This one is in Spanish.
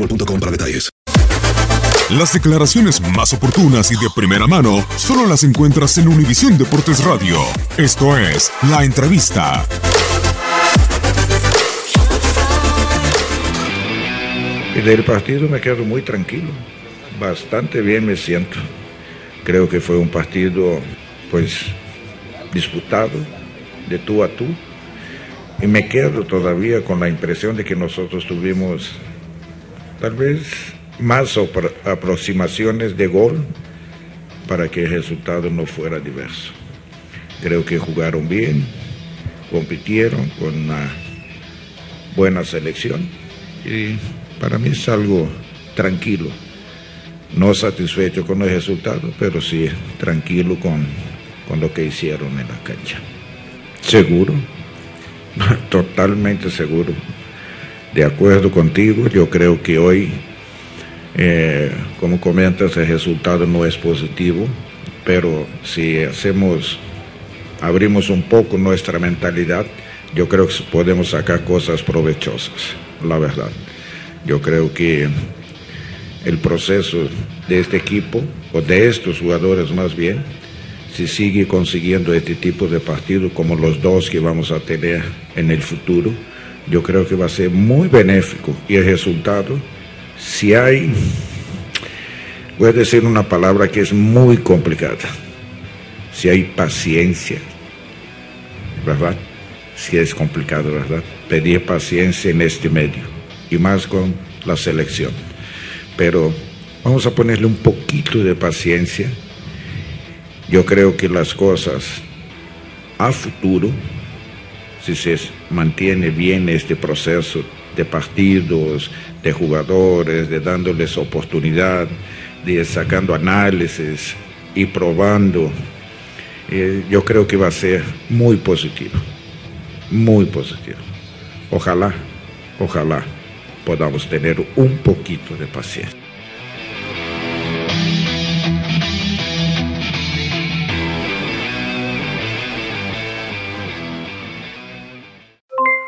boostmobile.com para detalles. Las declaraciones más oportunas y de primera mano solo las encuentras en Univisión Deportes Radio. Esto es La Entrevista. Y del partido me quedo muy tranquilo, bastante bien me siento. Creo que fue un partido pues disputado de tú a tú y me quedo todavía con la impresión de que nosotros tuvimos tal vez más aproximaciones de gol para que el resultado no fuera diverso. Creo que jugaron bien, compitieron con una buena selección y para mí es algo tranquilo. No satisfecho con el resultado, pero sí tranquilo con, con lo que hicieron en la cancha. Seguro, totalmente seguro de acuerdo contigo, yo creo que hoy, eh, como comentas, el resultado no es positivo, pero si hacemos, abrimos un poco nuestra mentalidad, yo creo que podemos sacar cosas provechosas, la verdad. Yo creo que el proceso de este equipo, o de estos jugadores más bien, si sigue consiguiendo este tipo de partidos como los dos que vamos a tener en el futuro, yo creo que va a ser muy benéfico y el resultado, si hay, voy a decir una palabra que es muy complicada, si hay paciencia, ¿verdad? Si es complicado, ¿verdad? Pedir paciencia en este medio y más con la selección. Pero vamos a ponerle un poquito de paciencia. Yo creo que las cosas a futuro si se mantiene bien este proceso de partidos, de jugadores, de dándoles oportunidad, de sacando análisis y probando, eh, yo creo que va a ser muy positivo, muy positivo. Ojalá, ojalá podamos tener un poquito de paciencia.